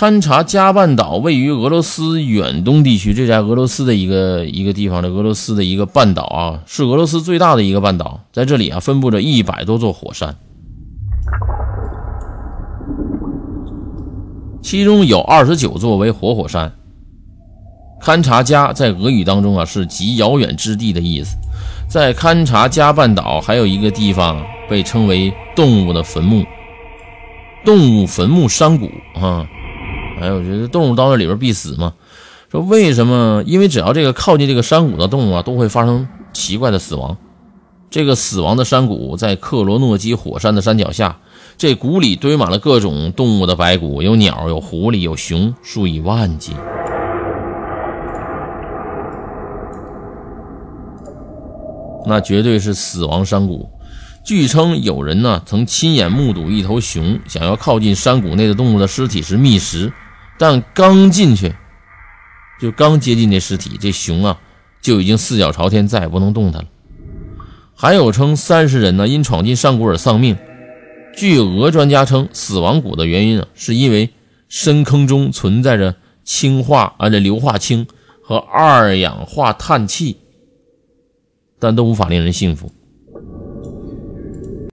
勘察加半岛位于俄罗斯远东地区，这在俄罗斯的一个一个地方的俄罗斯的一个半岛啊，是俄罗斯最大的一个半岛，在这里啊分布着一百多座火山，其中有二十九座为活火山。勘察加在俄语当中啊是极遥远之地的意思，在勘察加半岛还有一个地方被称为动物的坟墓，动物坟墓山谷啊。哎，我觉得动物到那里边必死嘛。说为什么？因为只要这个靠近这个山谷的动物啊，都会发生奇怪的死亡。这个死亡的山谷在克罗诺基火山的山脚下，这谷里堆满了各种动物的白骨，有鸟，有狐狸，有熊，数以万计。那绝对是死亡山谷。据称，有人呢曾亲眼目睹一头熊想要靠近山谷内的动物的尸体时觅食。但刚进去，就刚接近这尸体，这熊啊就已经四脚朝天，再也不能动弹了。还有称三十人呢因闯进上古而丧命。据俄专家称，死亡谷的原因啊，是因为深坑中存在着氢化啊这硫化氢和二氧化碳气，但都无法令人信服。